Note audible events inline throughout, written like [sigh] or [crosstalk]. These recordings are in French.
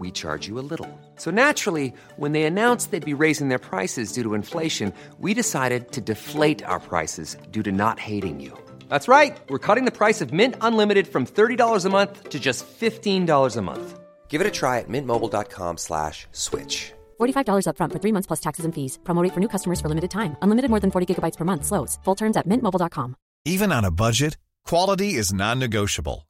we charge you a little. So naturally, when they announced they'd be raising their prices due to inflation, we decided to deflate our prices due to not hating you. That's right. We're cutting the price of Mint Unlimited from $30 a month to just $15 a month. Give it a try at mintmobile.com slash switch. $45 upfront for three months plus taxes and fees. Promo rate for new customers for limited time. Unlimited more than 40 gigabytes per month. Slows. Full terms at mintmobile.com. Even on a budget, quality is non-negotiable.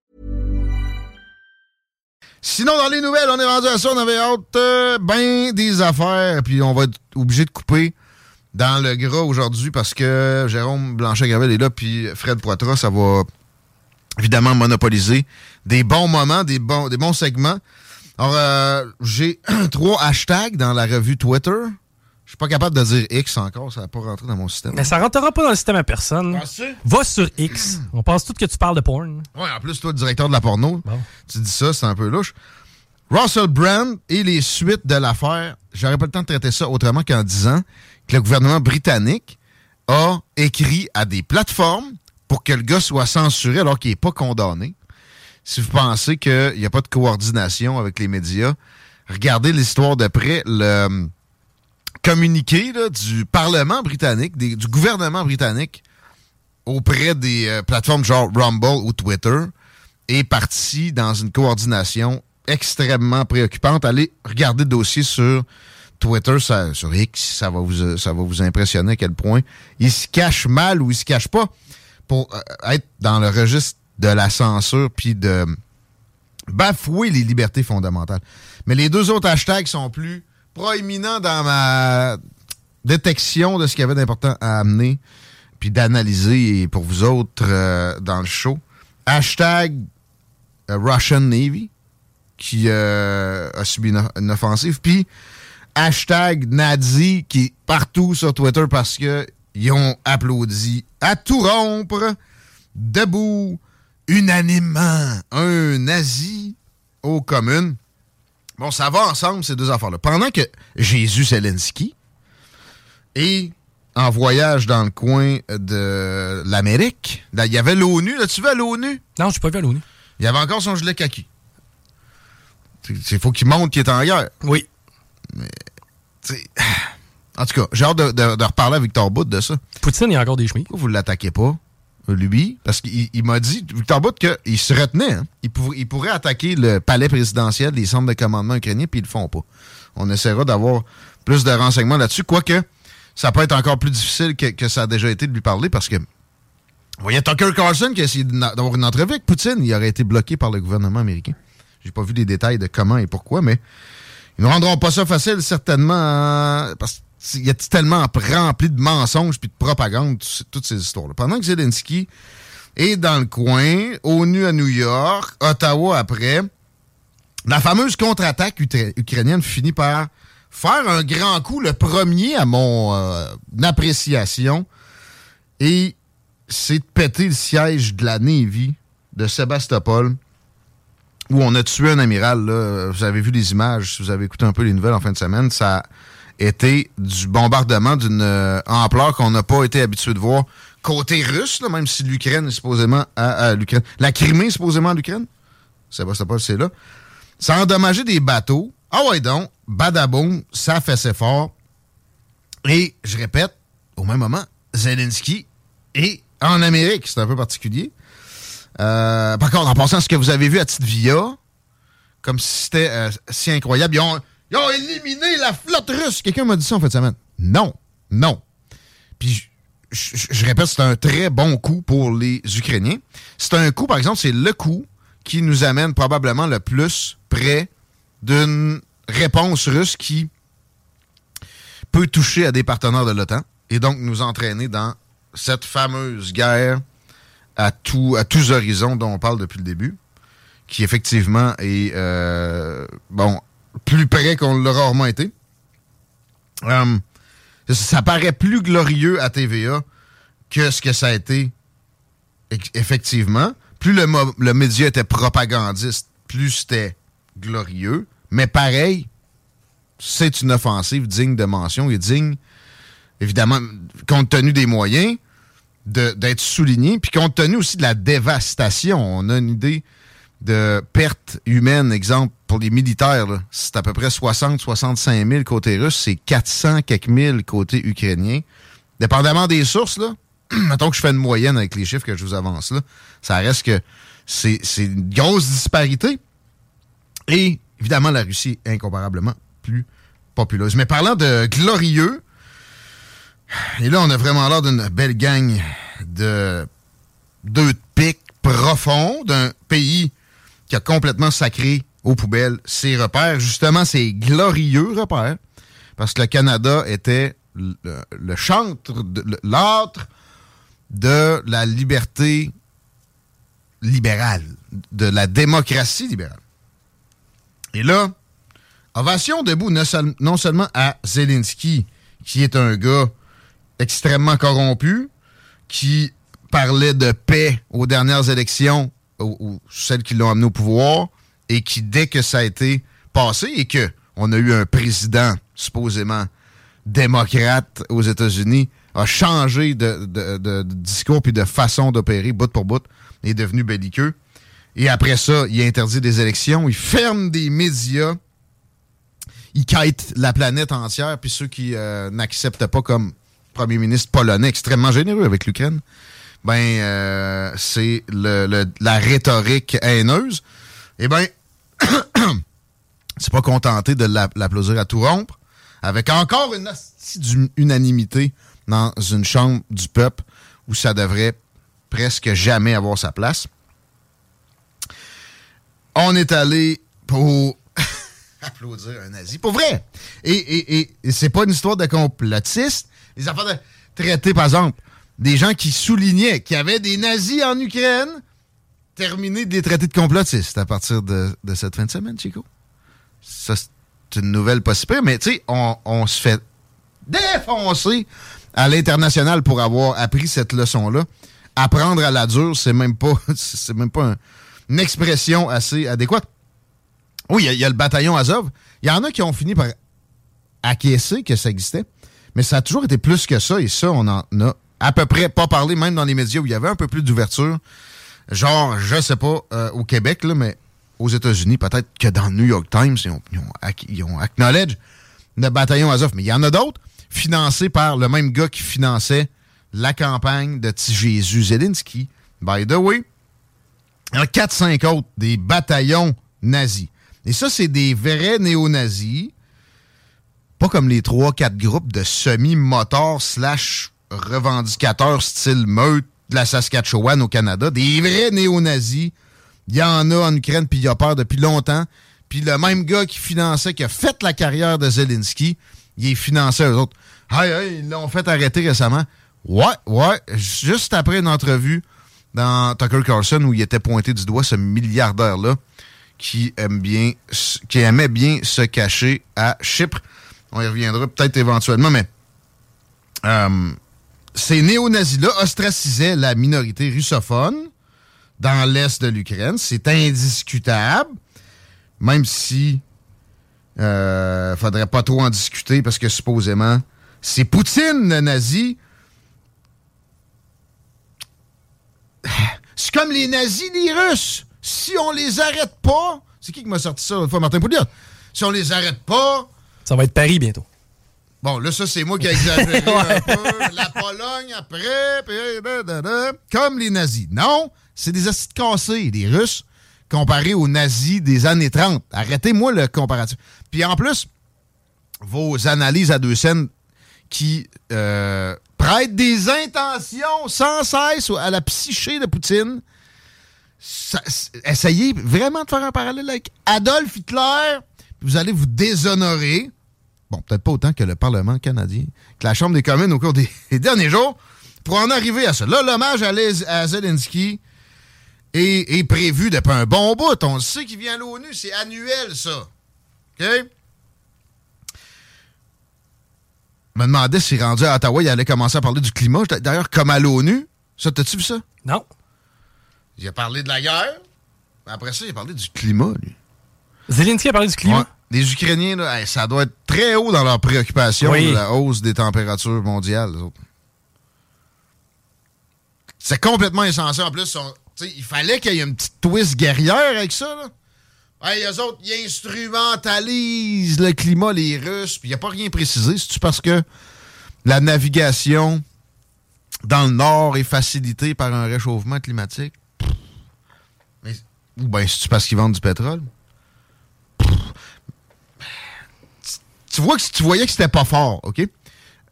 Sinon, dans les nouvelles, on est rendu à ça, on avait hâte euh, ben des affaires, puis on va être obligé de couper dans le gras aujourd'hui parce que Jérôme Blanchet-Gravel est là, puis Fred Poitras, ça va évidemment monopoliser des bons moments, des bons, des bons segments. Alors, euh, j'ai [clears throat] trois hashtags dans la revue Twitter. Je suis pas capable de dire X encore, ça va pas rentrer dans mon système. Mais ça rentrera pas dans le système à personne. Pensez? Va sur X. On pense tout que tu parles de porn. Ouais, en plus, toi, directeur de la porno, tu dis ça, c'est un peu louche. Russell Brand et les suites de l'affaire, j'aurais pas le temps de traiter ça autrement qu'en disant que le gouvernement britannique a écrit à des plateformes pour que le gars soit censuré alors qu'il n'est pas condamné. Si vous pensez qu'il n'y a pas de coordination avec les médias, regardez l'histoire de près. Le communiqué là, du Parlement britannique, du gouvernement britannique auprès des euh, plateformes genre Rumble ou Twitter est parti dans une coordination extrêmement préoccupante. Allez regarder le dossier sur Twitter, sur X, ça va, vous, ça va vous impressionner à quel point il se cache mal ou il se cache pas pour euh, être dans le registre de la censure puis de bafouer les libertés fondamentales. Mais les deux autres hashtags sont plus proéminents dans ma détection de ce qu'il y avait d'important à amener puis d'analyser pour vous autres euh, dans le show. Hashtag euh, Russian Navy qui euh, a subi une, une offensive. Puis hashtag Nazi qui est partout sur Twitter parce que ils ont applaudi à tout rompre, debout, unanimement, un nazi aux communes. Bon, ça va ensemble, ces deux affaires-là. Pendant que Jésus Zelensky est en voyage dans le coin de l'Amérique, il y avait l'ONU. Là, tu vas à l'ONU? Non, je suis pas vu à l'ONU. Il y avait encore son gilet kaki. Il faut qu'il montre qu'il est en guerre. Oui. Mais, [sighs] en tout cas, j'ai hâte de, de- de reparler à Victor Bout de ça. Poutine, il y a encore des chemins. Pourquoi vous ne l'attaquez pas, lui? Parce qu'il il m'a dit, Victor Bout, qu'il se retenait. hein. Il, pour- il pourrait attaquer le palais présidentiel, les centres de commandement ukrainiens, puis ils le font pas. On essaiera d'avoir plus de renseignements là-dessus, quoique ça peut être encore plus difficile que, ça a déjà été de lui parler, parce que vous voyez Tucker Carlson qui a essayé d'avoir une entrevue avec Poutine, il aurait été bloqué par le gouvernement américain. J'ai pas vu les détails de comment et pourquoi, mais ils ne rendront pas ça facile, certainement, parce qu'il y a tellement rempli de mensonges puis de propagande, tout- toutes ces histoires-là. Pendant que Zelensky est dans le coin, ONU à New York, Ottawa après, la fameuse contre-attaque ukrainienne finit par faire un grand coup, le premier à mon euh, appréciation, et c'est de péter le siège de la Navy de Sébastopol, où on a tué un amiral. là. Vous avez vu les images, si vous avez écouté un peu les nouvelles en fin de semaine, ça a été du bombardement d'une euh, ampleur qu'on n'a pas été habitué de voir côté russe, là, même si l'Ukraine est supposément à, l'Ukraine. La Crimée est supposément à l'Ukraine? Sébastopol, c'est là. Ça a endommagé des bateaux. Ah ouais donc, badaboum, ça fait ses fort. Et, je répète, au même moment, Zelensky est en Amérique. C'est un peu particulier. Euh, par contre, en passant, ce que vous avez vu à Titvia, comme si c'était euh, si incroyable, ils ont, éliminé la flotte russe. Quelqu'un m'a dit ça en fait de semaine. Non, non. Puis, je répète, c'est un très bon coup pour les Ukrainiens. C'est un coup, par exemple, c'est le coup qui nous amène probablement le plus près d'une réponse russe qui peut toucher à des partenaires de l'OTAN et donc nous entraîner dans cette fameuse guerre à, tous horizons dont on parle depuis le début, qui effectivement est euh, bon plus près qu'on l'a rarement été. Euh, ça, paraît plus glorieux à TVA que ce que ça a été effectivement. Plus le, média était propagandiste, plus c'était glorieux. Mais pareil, c'est une offensive digne de mention et digne, évidemment, compte tenu des moyens, d'être souligné, puis compte tenu aussi de la dévastation. On a une idée de pertes humaines, exemple, pour les militaires, c'est à peu près 60-65 000 côté russe, c'est 400 quelques mille côté ukrainien. Dépendamment des sources, là, [clears throat] mettons que je fais une moyenne avec les chiffres que je vous avance là, ça reste que c'est une grosse disparité. Et évidemment, la Russie est incomparablement plus populeuse. Mais parlant de glorieux, et là, on a vraiment l'air d'une belle gang de deux pics profonds d'un pays qui a complètement sacré aux poubelles ses repères. Justement, ses glorieux repères. Parce que le Canada était le, le chantre, l'âtre de la liberté libérale, de la démocratie libérale. Et là, ovation debout non seulement à Zelensky, qui est un gars extrêmement corrompu, qui parlait de paix aux dernières élections, ou, celles qui l'ont amené au pouvoir, et qui, dès que ça a été passé, et que on a eu un président supposément démocrate aux États-Unis, a changé de discours puis de façon d'opérer bout pour bout, est devenu belliqueux. Et après ça, il interdit des élections, il ferme des médias, il quitte la planète entière, puis ceux qui euh, n'acceptent pas comme premier ministre polonais extrêmement généreux avec l'Ukraine, ben euh, c'est le, la rhétorique haineuse. Eh ben, [coughs] c'est pas contenté de la- l'applaudir à tout rompre, avec encore une hostie d'unanimité dans une chambre du peuple où ça devrait presque jamais avoir sa place. On est allé pour [laughs] applaudir un nazi. Pour vrai! Et, et c'est pas une histoire de complotiste. Les affaires de traiter, par exemple, des gens qui soulignaient qu'il y avait des nazis en Ukraine, terminer de les traiter de complotistes à partir de, cette fin de semaine, Chico. Ça, c'est une nouvelle pas mais tu sais, on, se fait défoncer à l'international pour avoir appris cette leçon-là. Apprendre à la dure, c'est même pas, [laughs] c'est même pas un- une expression assez adéquate. Oui, il y y, a le bataillon Azov. Il y en a qui ont fini par acquiescer que ça existait, mais ça a toujours été plus que ça, et ça, on en a à peu près pas parlé, même dans les médias où il y avait un peu plus d'ouverture. Genre, je sais pas, euh, au Québec, là, mais aux États-Unis, peut-être que dans le New York Times, ils ont, ils acknowledge le bataillon Azov. Mais il y en a d'autres financés par le même gars qui finançait la campagne de petit Jésus Zelensky. By the way, il y a 4-5 autres, des bataillons nazis. Et ça, c'est des vrais néo-nazis. Pas comme les 3-4 groupes de semi-motards slash revendicateurs style meute de la Saskatchewan au Canada. Des vrais néo-nazis. Il y en a en Ukraine, puis il y a peur depuis longtemps. Puis le même gars qui finançait, qui a fait la carrière de Zelensky, il est financé eux autres. Hey, hey, ils l'ont fait arrêter récemment. Ouais, ouais. Juste après une entrevue dans Tucker Carlson où il était pointé du doigt ce milliardaire-là qui aime bien, qui aimait bien se cacher à Chypre. On y reviendra peut-être éventuellement, mais euh, ces néo-nazis-là ostracisaient la minorité russophone dans l'est de l'Ukraine. C'est indiscutable, même si Euh, faudrait pas trop en discuter parce que supposément, c'est Poutine, le nazi. [sighs] C'est comme les nazis, les Russes. Si on les arrête pas, c'est qui qui m'a sorti ça l'autre fois, Martin Pouliot? Si on les arrête pas, Ça va être Paris bientôt. Bon, là, ça, c'est moi qui ai exagéré [laughs] un peu. La Pologne après, puis da, da, da. comme les nazis. Non, c'est des acides cassés, les Russes, comparés aux nazis des années 30. Arrêtez-moi le comparatif. Puis en plus, vos analyses à deux scènes qui euh, prêtent des intentions sans cesse à la psyché de Poutine. Ça- essayez vraiment de faire un parallèle avec Adolf Hitler, puis vous allez vous déshonorer. Bon, peut-être pas autant que le Parlement canadien, que la Chambre des communes au cours des, [laughs] des derniers jours, pour en arriver à ça. Là, l'hommage à, Les- à Zelensky est, est prévu depuis un bon bout. On le sait qu'il vient à l'ONU, c'est annuel, ça. OK? Je me demandais s'il rendu à Ottawa, il allait commencer à parler du climat. D'ailleurs, comme à l'ONU. Ça, t'as-tu vu ça? Non. Il a parlé de la guerre. Après ça, il a parlé du climat, lui. Zelensky a parlé du climat? Ouais. Les Ukrainiens, là, hey, ça doit être très haut dans leur préoccupation Oui. de la hausse des températures mondiales. C'est complètement essentiel. En plus, il fallait qu'il y ait une petite twist guerrière avec ça. Là. Hey, eux autres, ils instrumentalisent le climat, les Russes. Puis il n'y a pas rien précisé. C'est-tu parce que la navigation dans le nord est facilitée par un réchauffement climatique? Mais, ou bien c'est-tu parce qu'ils vendent du pétrole? Tu vois que tu voyais que c'était pas fort, OK?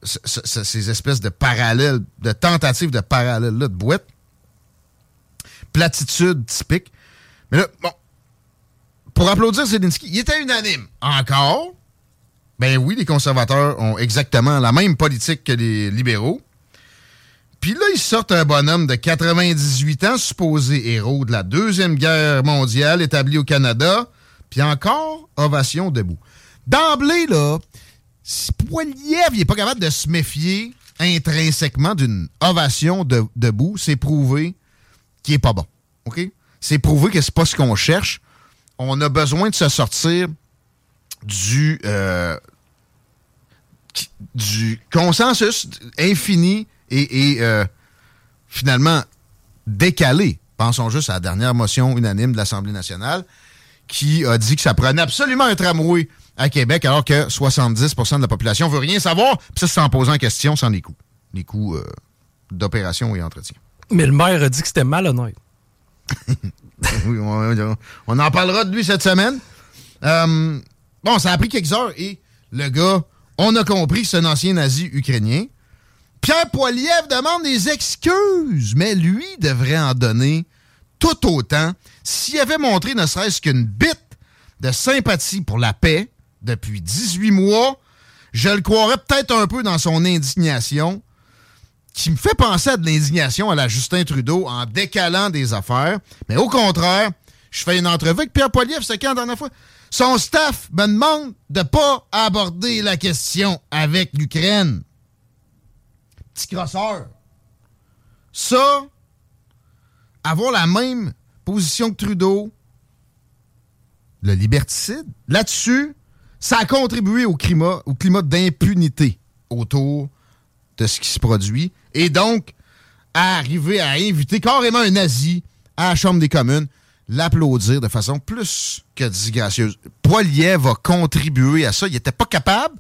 Ces espèces de parallèles, de tentatives de parallèles-là, de boîte. Platitude typique. Mais là, bon, pour applaudir Zelensky, il était unanime. Encore? Ben oui, les conservateurs ont exactement la même politique que les libéraux. Puis là, ils sortent un bonhomme de 98 ans, supposé héros de la Deuxième Guerre mondiale, établi au Canada. Puis encore, ovation debout. D'emblée, là, si Poiliev n'est pas capable de se méfier intrinsèquement d'une ovation de- debout, c'est prouvé qu'il est pas bon. C'est prouvé que c'est pas ce qu'on cherche. On a besoin de se sortir du, euh, consensus infini et, et, euh, finalement décalé. Pensons juste à la dernière motion unanime de l'Assemblée nationale qui a dit que ça prenait absolument un tramway à Québec alors que 70% de la population veut rien savoir. Puis ça, c'est en posant en question sans les coûts. Les coûts euh, d'opération et entretien. Mais le maire a dit que c'était malhonnête. [laughs] Oui, on, on- en parlera de lui cette semaine. Euh, bon, ça a pris quelques heures et le gars, on a compris que c'est un ancien nazi ukrainien. Pierre Poiliev demande des excuses, mais lui devrait en donner tout autant s'il avait montré ne serait-ce qu'une bite de sympathie pour la paix depuis 18 mois. Je le croirais peut-être un peu dans son indignation, qui me fait penser à de l'indignation à la Justin Trudeau en décalant des affaires. Mais au contraire, je fais une entrevue avec Pierre Poilievre, c'est quand la dernière fois? Son staff me demande de pas aborder la question avec l'Ukraine. Petit crosseur. Ça, avoir la même position que Trudeau, le liberticide, là-dessus, ça a contribué au climat, d'impunité autour de ce qui se produit. Et donc, à arriver à inviter carrément un nazi à la Chambre des communes, l'applaudir de façon plus que disgracieuse. Poiliev va contribuer à ça. Il n'était pas capable,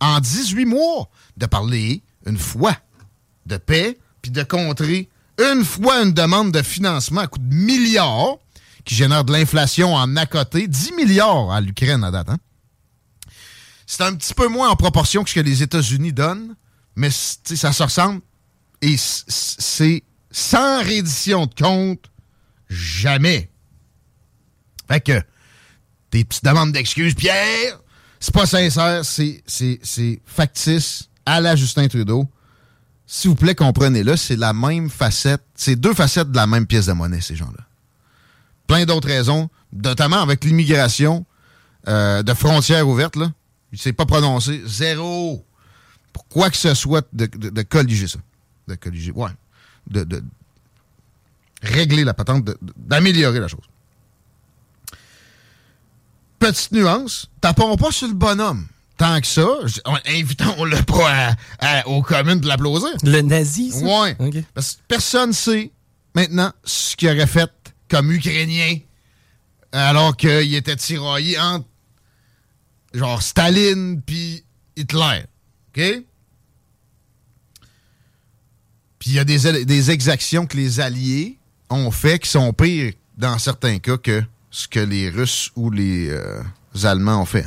en 18 mois, de parler une fois de paix, puis de contrer une fois une demande de financement à coût de milliards, qui génère de l'inflation en à côté, 10 milliards à l'Ukraine à date. hein. C'est un petit peu moins en proportion que ce que les États-Unis donnent, mais ça se ressemble. Et c'est sans reddition de compte, jamais. Fait que, tes petites demandes d'excuses, Pierre, c'est pas sincère, c'est factice à la Justin Trudeau. S'il vous plaît, comprenez-le, c'est la même facette, c'est deux facettes de la même pièce de monnaie, ces gens-là. Plein d'autres raisons, notamment avec l'immigration euh, de frontières ouvertes, là. Il s'est pas prononcé. Zéro. Pour quoi que ce soit de, de, de colliger ça. De colliger, ouais. De, de régler la patente, d'améliorer la chose. petite nuance, tapons pas sur le bonhomme. Tant que ça, invitons-le [laughs] pas à- à- aux communes de l'applaudir. Le nazi, ça? Ouais. Parce que personne sait maintenant ce qu'il aurait fait comme Ukrainien alors qu'il était tiraillé entre genre Staline puis Hitler. OK? Puis il y a des, des exactions que les Alliés ont fait qui sont pires dans certains cas que ce que les Russes ou les euh, Allemands ont fait.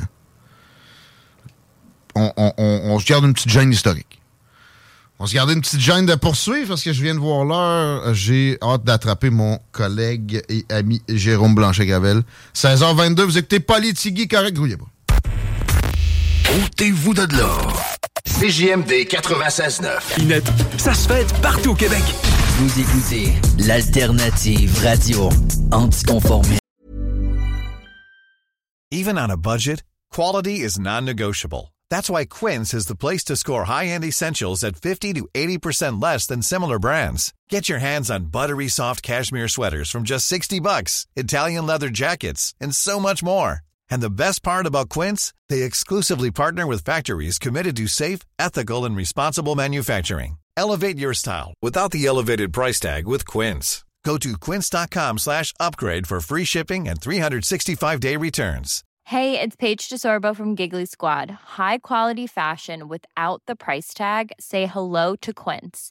On, on- se garde une petite gêne historique. On se gardait une petite gêne de poursuivre parce que je viens de voir l'heure. J'ai hâte d'attraper mon collègue et ami Jérôme Blanchet-Gravel. 16h22, vous écoutez Politigui, correct, grouillez pas. Ôtez-vous de là. CJMD 96.9. Pinette, ça se fait partout au Québec. Vous écoutez l'alternative radio anticonformiste. Even on a budget, quality is non-negotiable. That's why Quince is the place to score high-end essentials at 50 to 80% less than similar brands. Get your hands on buttery soft cashmere sweaters from just 60 bucks, Italian leather jackets, and so much more. And the best part about Quince, they exclusively partner with factories committed to safe, ethical, and responsible manufacturing. Elevate your style without the elevated price tag with Quince. Go to quince.com slash upgrade for free shipping and 365-day returns. Hey, it's Paige DeSorbo from Giggly Squad. High quality fashion without the price tag. Say hello to Quince.